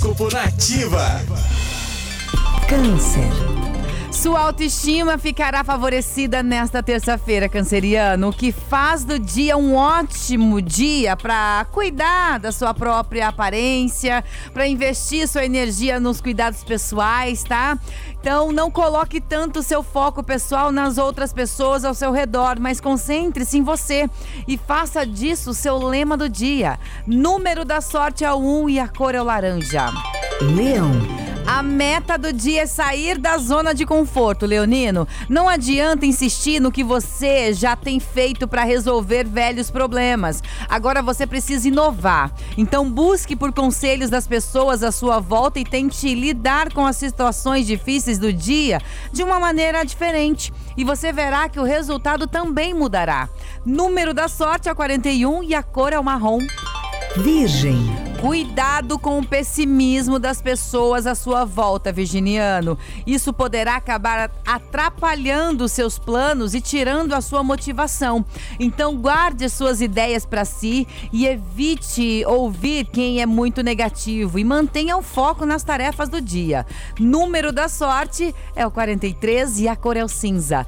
Horóscopo Nativa. Câncer. Sua autoestima ficará favorecida nesta terça-feira, canceriano, o que faz do dia um ótimo dia para cuidar da sua própria aparência, para investir sua energia nos cuidados pessoais, tá? Então, não coloque tanto seu foco pessoal nas outras pessoas ao seu redor, mas concentre-se em você e faça disso o seu lema do dia. Número da sorte é o 1 e a cor é o laranja. Leão. A meta do dia é sair da zona de conforto, Leonino. Não adianta insistir no que você já tem feito para resolver velhos problemas. Agora você precisa inovar. Então busque por conselhos das pessoas à sua volta e tente lidar com as situações difíceis do dia de uma maneira diferente. E você verá que o resultado também mudará. Número da sorte é 41 e a cor é o marrom. Virgem. Cuidado com o pessimismo das pessoas à sua volta, virginiano. Isso poderá acabar atrapalhando seus planos e tirando a sua motivação. Então, guarde suas ideias para si e evite ouvir quem é muito negativo e mantenha o foco nas tarefas do dia. Número da sorte é o 43 e a cor é o cinza.